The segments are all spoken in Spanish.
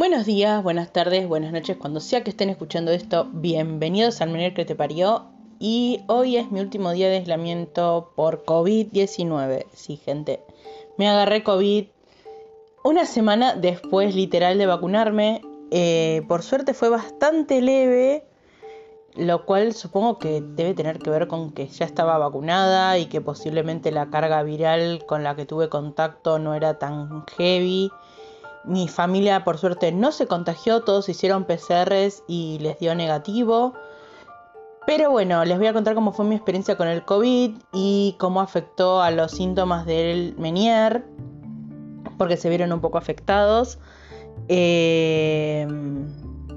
Buenos días, buenas tardes, buenas noches, cuando sea que estén escuchando esto, bienvenidos al Menor que te parió. Y hoy es mi último día de aislamiento por COVID-19. Sí, gente, me agarré COVID una semana después, literal, de vacunarme. Eh, por suerte fue bastante leve, lo cual supongo que debe tener que ver con que ya estaba vacunada y que posiblemente la carga viral con la que tuve contacto no era tan heavy. Mi familia por suerte no se contagió, todos hicieron PCRs y les dio negativo. Pero bueno, les voy a contar cómo fue mi experiencia con el COVID y cómo afectó a los síntomas del Menier, porque se vieron un poco afectados. Eh,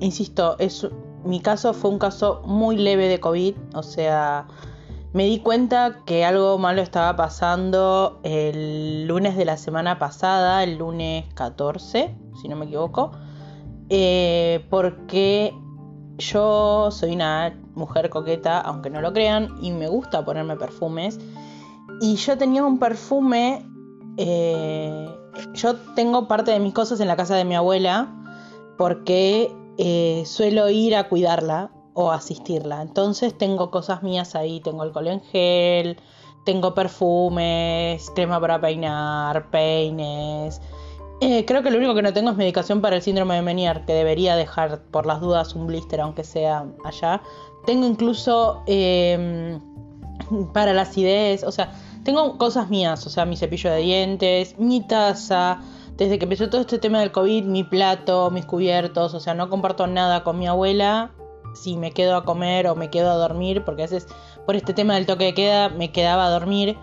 insisto, es, mi caso fue un caso muy leve de COVID, o sea, me di cuenta que algo malo estaba pasando el lunes de la semana pasada, el lunes 14, si no me equivoco, eh, porque yo soy una mujer coqueta, aunque no lo crean, y me gusta ponerme perfumes. Y yo tenía un perfume, eh, yo tengo parte de mis cosas en la casa de mi abuela, porque eh, suelo ir a cuidarla o asistirla. Entonces tengo cosas mías ahí, tengo alcohol en gel, tengo perfumes, crema para peinar, peines. Eh, creo que lo único que no tengo es medicación para el síndrome de Menier, que debería dejar por las dudas un blister, aunque sea allá. Tengo incluso em, para la acidez, o sea, tengo cosas mías, o sea, mi cepillo de dientes, mi taza, desde que empezó todo este tema del COVID, mi plato, mis cubiertos, o sea, no comparto nada con mi abuela si me quedo a comer o me quedo a dormir, porque a veces por este tema del toque de queda me quedaba a dormir.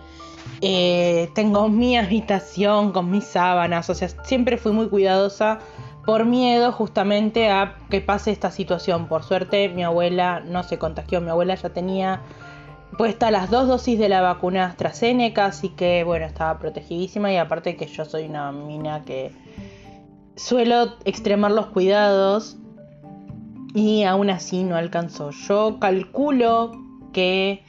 Eh, tengo mi habitación con mis sábanas, o sea, siempre fui muy cuidadosa por miedo justamente a que pase esta situación. Por suerte mi abuela no se contagió, mi abuela ya tenía puesta las dos dosis de la vacuna AstraZeneca, así que bueno, estaba protegidísima y aparte que yo soy una mina que suelo extremar los cuidados y aún así no alcanzó. Yo calculo que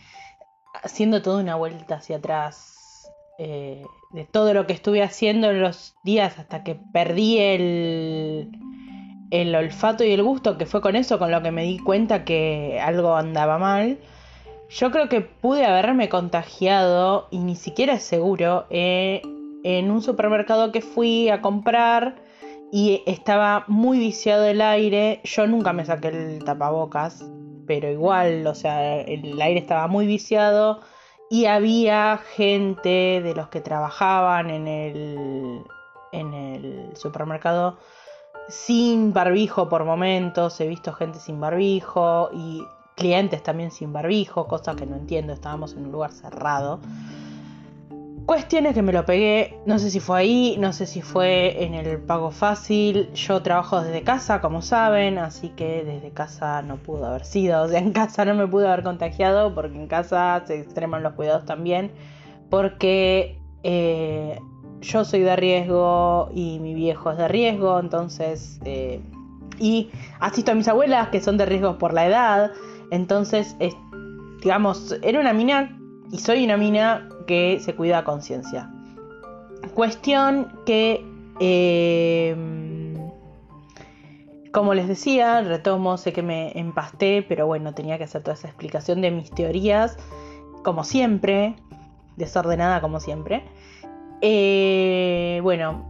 haciendo toda una vuelta hacia atrás eh, de todo lo que estuve haciendo en los días hasta que perdí el, el olfato y el gusto, que fue con eso con lo que me di cuenta que algo andaba mal. Yo creo que pude haberme contagiado y ni siquiera es seguro eh, en un supermercado que fui a comprar y estaba muy viciado el aire. Yo nunca me saqué el tapabocas, pero igual, o sea, el aire estaba muy viciado y había gente de los que trabajaban en el, en el supermercado sin barbijo por momentos. He visto gente sin barbijo y clientes también sin barbijo, cosa que no entiendo, estábamos en un lugar cerrado. Cuestiones que me lo pegué, no sé si fue ahí, no sé si fue en el pago fácil. Yo trabajo desde casa, como saben, así que desde casa no pudo haber sido. O sea, en casa no me pude haber contagiado porque en casa se extreman los cuidados también. Porque eh, yo soy de riesgo y mi viejo es de riesgo, entonces... Eh, y asisto a mis abuelas que son de riesgo por la edad. Entonces, digamos, era una mina y soy una mina que se cuida a conciencia. Cuestión que, em, como les decía, retomo, sé que me empasté, pero bueno, tenía que hacer toda esa explicación de mis teorías, como siempre, desordenada como siempre. Eh, bueno,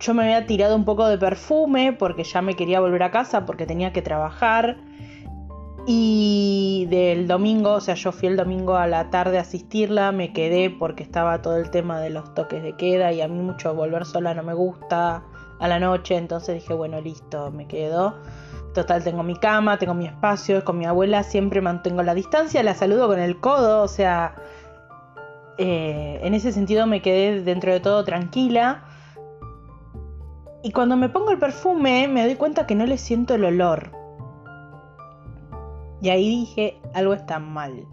yo me había tirado un poco de perfume porque ya me quería volver a casa porque tenía que trabajar. Y del domingo, o sea, yo fui el domingo a la tarde a asistirla, me quedé porque estaba todo el tema de los toques de queda y a mí mucho volver sola no me gusta a la noche, entonces dije, bueno, listo, me quedo. Total, tengo mi cama, tengo mi espacio, con mi abuela siempre mantengo la distancia, la saludo con el codo, o sea, eh, en ese sentido me quedé dentro de todo tranquila. Y cuando me pongo el perfume me doy cuenta que no le siento el olor. Y ahí dije, algo está mal.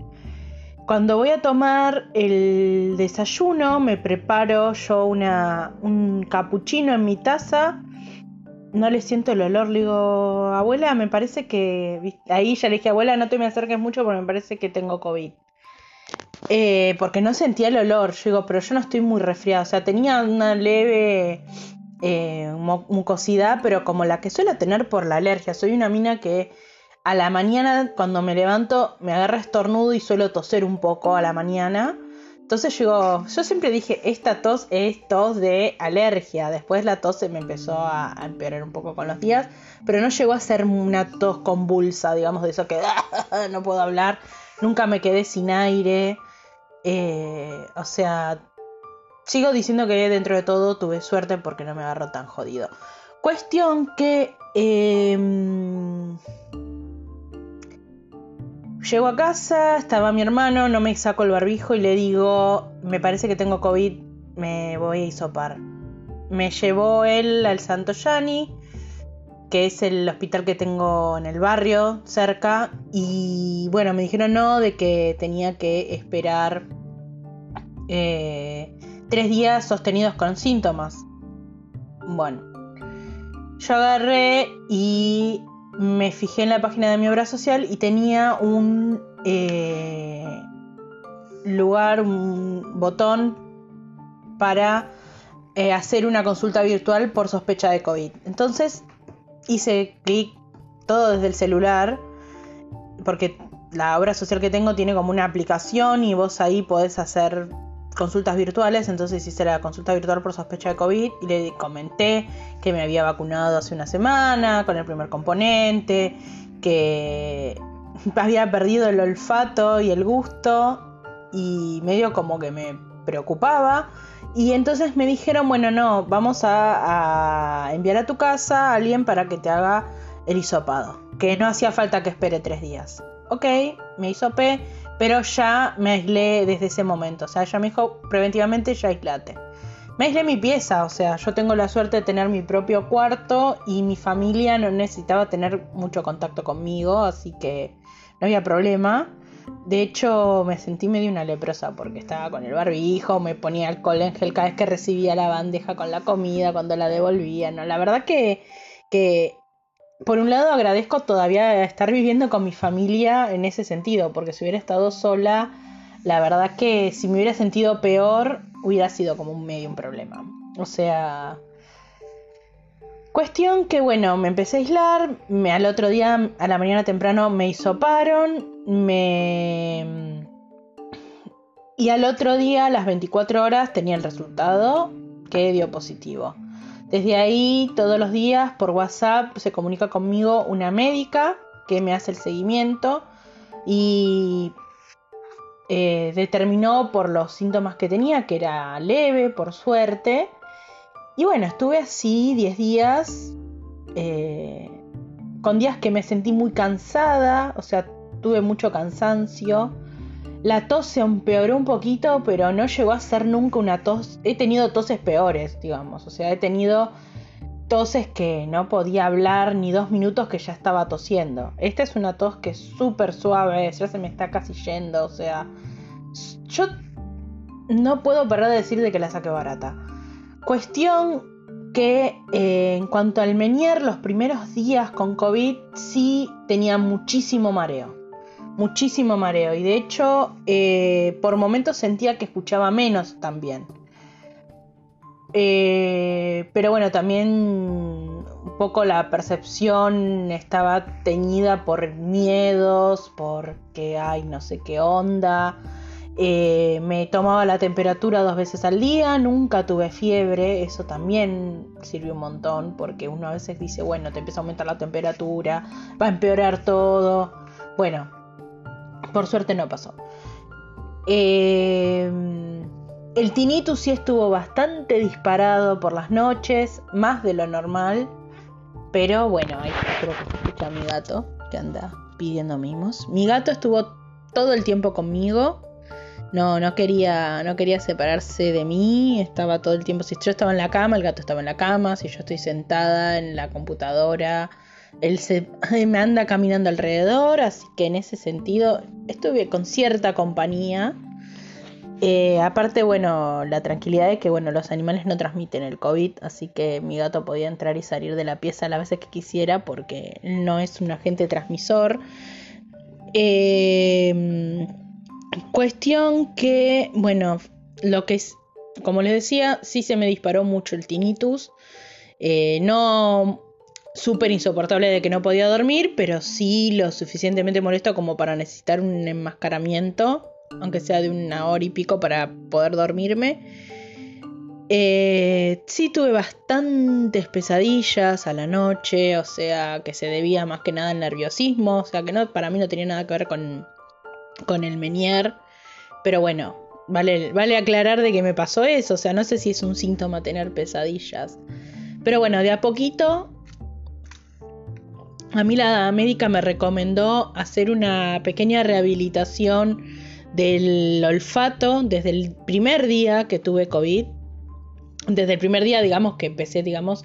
Cuando voy a tomar el desayuno, me preparo yo un capuchino en mi taza. No le siento el olor. Le digo, abuela, me parece que. Ahí ya le dije, abuela, no te me acerques mucho porque me parece que tengo COVID. Eh, porque no sentía el olor. Yo digo, pero yo no estoy muy resfriada. O sea, tenía una leve eh, mucosidad, pero como la que suelo tener por la alergia. Soy una mina que a la mañana cuando me levanto me agarra estornudo y suelo toser un poco a la mañana. Entonces yo, yo siempre dije, esta tos es tos de alergia. Después la tos se me empezó a, empeorar un poco con los días, pero no llegó a ser una tos convulsa, digamos, de eso que no puedo hablar. Nunca me quedé sin aire. Eh, o sea, sigo diciendo que dentro de todo tuve suerte porque no me agarró tan jodido. Cuestión que... Em, Llego a casa, estaba mi hermano, no me saco el barbijo y le digo, me parece que tengo COVID, me voy a hisopar. Me llevó él al Santo Yani, que es el hospital que tengo en el barrio, cerca, y bueno, me dijeron no, de que tenía que esperar eh, tres días sostenidos con síntomas. Bueno, yo agarré y me fijé en la página de mi obra social y tenía un eh, lugar, un botón para eh, hacer una consulta virtual por sospecha de COVID. Entonces hice clic todo desde el celular, porque la obra social que tengo tiene como una aplicación y vos ahí podés hacer consultas virtuales, entonces hice la consulta virtual por sospecha de COVID y le comenté que me había vacunado hace una semana con el primer componente, que había perdido el olfato y el gusto y medio como que me preocupaba. Y entonces me dijeron, bueno, no, vamos a, enviar a tu casa a alguien para que te haga el hisopado, que no hacía falta que espere tres días. Ok, me hisopé pero ya me aislé desde ese momento. O sea, ella me dijo preventivamente ya aislate. Me aislé mi pieza, o sea, yo tengo la suerte de tener mi propio cuarto y mi familia no necesitaba tener mucho contacto conmigo, así que no había problema. De hecho, me sentí medio una leprosa porque estaba con el barbijo, me ponía alcohol en gel cada vez que recibía la bandeja con la comida, cuando la devolvía. No, la verdad que, que por un lado agradezco todavía estar viviendo con mi familia en ese sentido, porque si hubiera estado sola, la verdad que si me hubiera sentido peor, hubiera sido como un medio un problema. O sea, cuestión que bueno, me empecé a aislar, me, al otro día, a la mañana temprano, me hisoparon, me... Y al otro día, a las 24 horas, tenía el resultado que dio positivo. Desde ahí, todos los días por WhatsApp se comunica conmigo una médica que me hace el seguimiento y eh, determinó por los síntomas que tenía que era leve, por suerte. Y bueno, estuve así 10 días, eh, con días que me sentí muy cansada, o sea, tuve mucho cansancio. La tos se empeoró un poquito, pero no llegó a ser nunca una tos. He tenido toses peores, digamos. O sea, he tenido toses que no podía hablar ni dos minutos que ya estaba tosiendo. Esta es una tos que es súper suave, ya se me está casi yendo. O sea, yo no puedo parar de decir de que la saqué barata. Cuestión que eh, en cuanto al Menier, los primeros días con COVID sí tenía muchísimo mareo muchísimo mareo y de hecho eh, por momentos sentía que escuchaba menos también. Eh, pero bueno, también un poco la percepción estaba teñida por miedos, porque ay, no sé qué onda. Eh, me tomaba la temperatura dos veces al día, nunca tuve fiebre, eso también sirvió un montón, porque uno a veces dice, bueno, te empieza a aumentar la temperatura, va a empeorar todo. Bueno, por suerte no pasó. Eh, el tinnitus sí estuvo bastante disparado por las noches, más de lo normal. Pero bueno, ahí creo que escucha a mi gato que anda pidiendo mimos. Mi gato estuvo todo el tiempo conmigo. No, no quería, no quería separarse de mí. Estaba todo el tiempo. Si yo estaba en la cama, el gato estaba en la cama. Si yo estoy sentada en la computadora, él se me anda caminando alrededor, así que en ese sentido estuve con cierta compañía. Eh, aparte, bueno, la tranquilidad de que, bueno, los animales no transmiten el COVID, así que mi gato podía entrar y salir de la pieza las veces que quisiera porque no es un agente transmisor. Eh, cuestión que, bueno, lo que es, como les decía, sí se me disparó mucho el tinnitus. Eh, no súper insoportable de que no podía dormir, pero sí lo suficientemente molesto como para necesitar un enmascaramiento, aunque sea de una hora y pico para poder dormirme. Eh, sí tuve bastantes pesadillas a la noche, o sea que se debía más que nada al nerviosismo, o sea que no, para mí no tenía nada que ver con, con el Menier, pero bueno, vale, vale aclarar de que me pasó eso, o sea, no sé si es un síntoma tener pesadillas. Pero bueno, de a poquito a mí la médica me recomendó hacer una pequeña rehabilitación del olfato desde el primer día que tuve COVID. Desde el primer día, digamos, que empecé, digamos,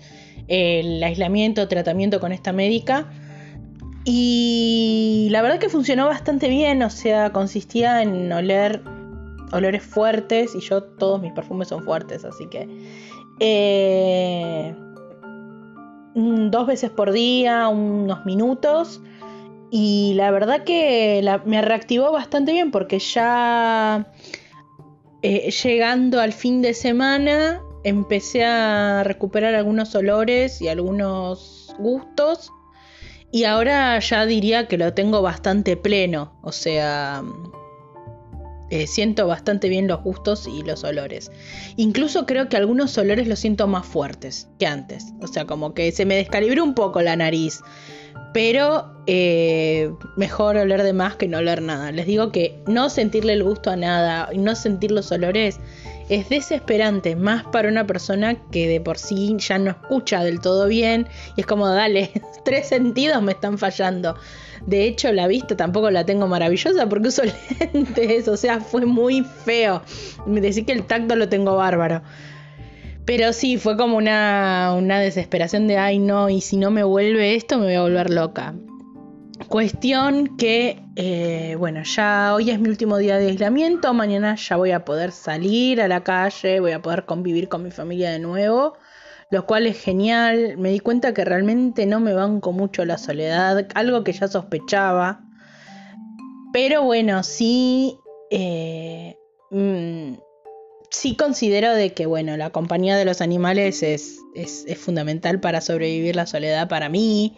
el aislamiento, tratamiento con esta médica. Y la verdad que funcionó bastante bien, o sea, consistía en oler olores fuertes y yo todos mis perfumes son fuertes, así que... Eh, dos veces por día, unos minutos. Y la verdad que me reactivó bastante bien porque ya eh, llegando al fin de semana empecé a recuperar algunos olores y algunos gustos. Y ahora ya diría que lo tengo bastante pleno. O sea, eh, siento bastante bien los gustos y los olores. Incluso creo que algunos olores los siento más fuertes que antes. O sea, como que se me descalibró un poco la nariz. Pero eh, mejor oler de más que no oler nada. Les digo que no sentirle el gusto a nada y no sentir los olores es desesperante, más para una persona que de por sí ya no escucha del todo bien y es como, dale, tres sentidos me están fallando. De hecho, la vista tampoco la tengo maravillosa porque uso lentes, o sea, fue muy feo. Me decís que el tacto lo tengo bárbaro. Pero sí, fue como una, una desesperación de, ay no, y si no me vuelve esto, me voy a volver loca. Cuestión que, eh, bueno, ya hoy es mi último día de aislamiento, mañana ya voy a poder salir a la calle, voy a poder convivir con mi familia de nuevo, lo cual es genial. Me di cuenta que realmente no me banco mucho la soledad, algo que ya sospechaba. Pero bueno, sí, eh, mm, sí considero de que, bueno, la compañía de los animales es, es, es fundamental para sobrevivir la soledad para mí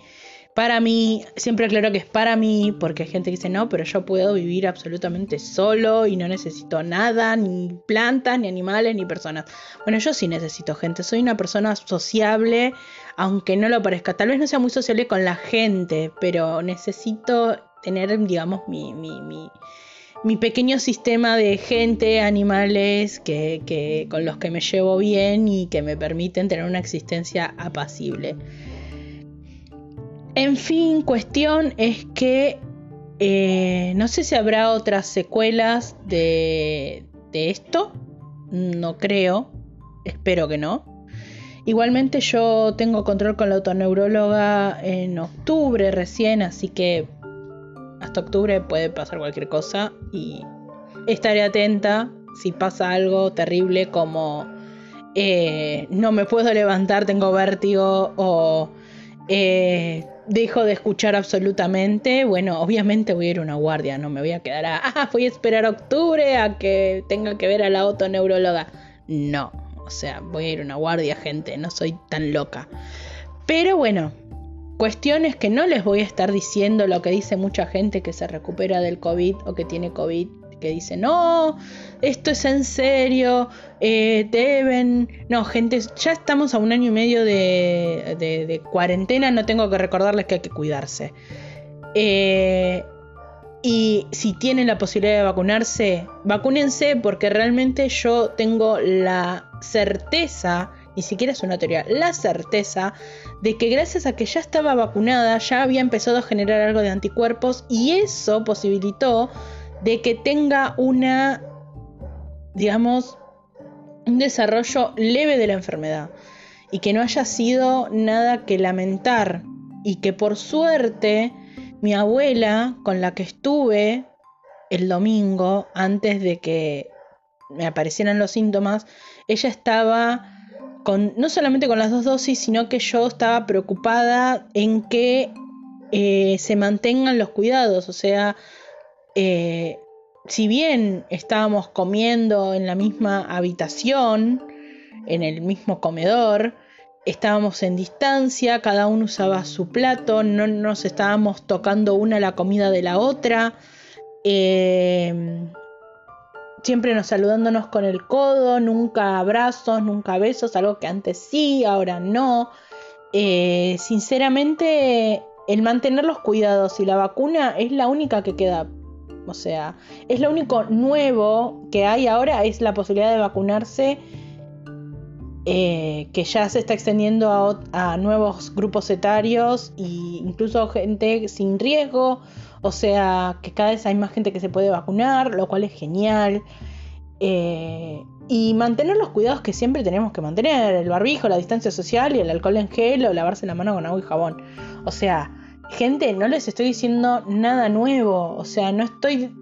para mí, siempre aclaro que es para mí, porque hay gente que dice, no, pero yo puedo vivir absolutamente solo y no necesito nada, ni plantas, ni animales, ni personas. Bueno, yo sí necesito gente, soy una persona sociable, aunque no lo parezca. Tal vez no sea muy sociable con la gente, pero necesito tener, digamos, mi, mi, mi, mi pequeño sistema de gente, animales, que, que, con los que me llevo bien y que me permiten tener una existencia apacible. En fin, cuestión es que eh, no sé si habrá otras secuelas de, esto. No creo. Espero que no. Igualmente yo tengo control con la autoneuróloga en octubre recién, así que hasta octubre puede pasar cualquier cosa y estaré atenta si pasa algo terrible como eh, no me puedo levantar, tengo vértigo o eh, dejo de escuchar absolutamente, bueno, obviamente voy a ir a una guardia, no me voy a quedar a, ah, voy a esperar octubre a que tenga que ver a la autoneuróloga. No, o sea, voy a ir a una guardia, gente, no soy tan loca. Pero bueno, cuestiones que no les voy a estar diciendo lo que dice mucha gente que se recupera del COVID o que tiene COVID que dice, no, esto es en serio, eh, deben... No, gente, ya estamos a un año y medio de, cuarentena, no tengo que recordarles que hay que cuidarse. Eh, y si tienen la posibilidad de vacunarse, vacúnense porque realmente yo tengo la certeza, ni siquiera es una teoría, la certeza de que gracias a que ya estaba vacunada, ya había empezado a generar algo de anticuerpos y eso posibilitó de que tenga una, digamos, un desarrollo leve de la enfermedad y que no haya sido nada que lamentar y que por suerte mi abuela con la que estuve el domingo antes de que me aparecieran los síntomas, ella estaba con no solamente con las dos dosis, sino que yo estaba preocupada en que eh, se mantengan los cuidados, o sea, eh, si bien estábamos comiendo en la misma habitación, en el mismo comedor, estábamos en distancia, cada uno usaba su plato, no nos estábamos tocando una la comida de la otra, eh, siempre nos saludándonos con el codo, nunca abrazos, nunca besos, algo que antes sí, ahora no. Eh, sinceramente, el mantener los cuidados y la vacuna es la única que queda. O sea, es lo único nuevo que hay ahora, es la posibilidad de vacunarse eh, que ya se está extendiendo a, nuevos grupos etarios e incluso gente sin riesgo, o sea que cada vez hay más gente que se puede vacunar, lo cual es genial. Eh, y mantener los cuidados que siempre tenemos que mantener, el barbijo, la distancia social y el alcohol en gel o lavarse la mano con agua y jabón. O sea, gente, no les estoy diciendo nada nuevo, o sea, no estoy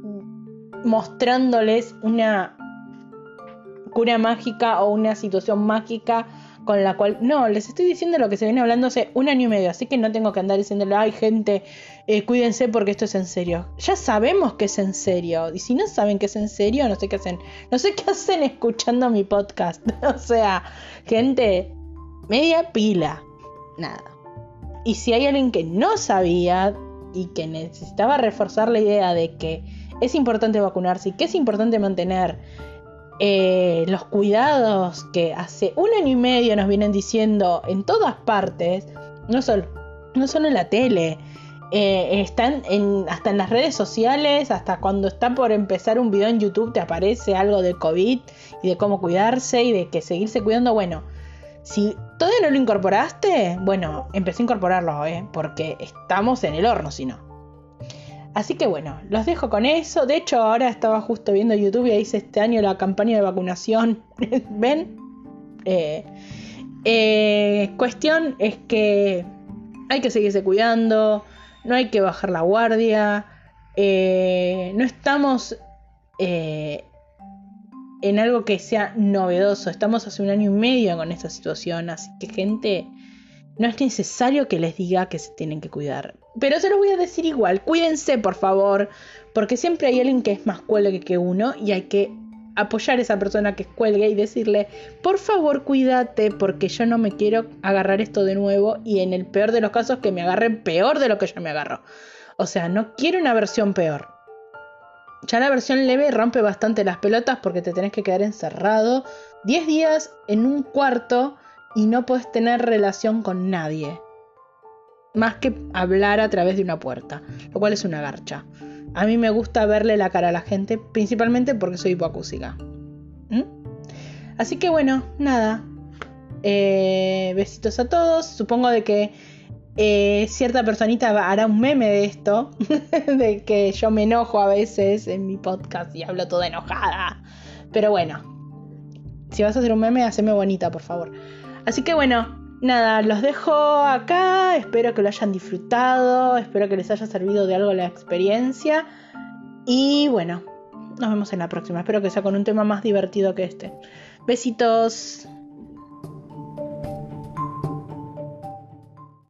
mostrándoles una cura mágica o una situación mágica con la cual... No, les estoy diciendo lo que se viene hablando hace un año y medio, así que no tengo que andar diciéndole, ay gente, eh, cuídense porque esto es en serio. Ya sabemos que es en serio, y si no saben que es en serio, no sé qué hacen. No sé qué hacen escuchando mi podcast. o sea, gente, media pila. Nada. Y si hay alguien que no sabía y que necesitaba reforzar la idea de que es importante vacunarse y que es importante mantener eh, los cuidados que hace un año y medio nos vienen diciendo en todas partes, no solo, no solo en la tele, eh, están en, hasta en las redes sociales, hasta cuando está por empezar un video en YouTube te aparece algo de COVID y de cómo cuidarse y de que seguirse cuidando. Bueno, si todavía no lo incorporaste, bueno, empecé a incorporarlo, ¿eh? porque estamos en el horno si no. Así que bueno, los dejo con eso. De hecho, ahora estaba justo viendo YouTube y hice este año la campaña de vacunación. ¿Ven? Eh, eh, cuestión es que hay que seguirse cuidando, no hay que bajar la guardia, eh, no estamos en algo que sea novedoso, estamos hace un año y medio con esta situación, así que gente, no es necesario que les diga que se tienen que cuidar. Pero se los voy a decir igual, cuídense por favor, porque siempre hay alguien que es más cuelgue que uno y hay que apoyar a esa persona que es cuelgue y decirle, por favor cuídate porque yo no me quiero agarrar esto de nuevo y en el peor de los casos que me agarren peor de lo que yo me agarro. O sea, no quiero una versión peor. Ya la versión leve rompe bastante las pelotas porque te tenés que quedar encerrado 10 días en un cuarto y no puedes tener relación con nadie más que hablar a través de una puerta, lo cual es una garcha. A mí me gusta verle la cara a la gente, principalmente porque soy hipoacúsica. ¿Mm? Así que bueno, nada. Eh, besitos a todos. Supongo de que eh, cierta personita hará un meme de esto, de que yo me enojo a veces en mi podcast y hablo toda enojada. Pero bueno, si vas a hacer un meme, haceme bonita, por favor. Así que bueno, nada, los dejo acá, espero que lo hayan disfrutado, espero que les haya servido de algo la experiencia y bueno, nos vemos en la próxima, espero que sea con un tema más divertido que este. Besitos.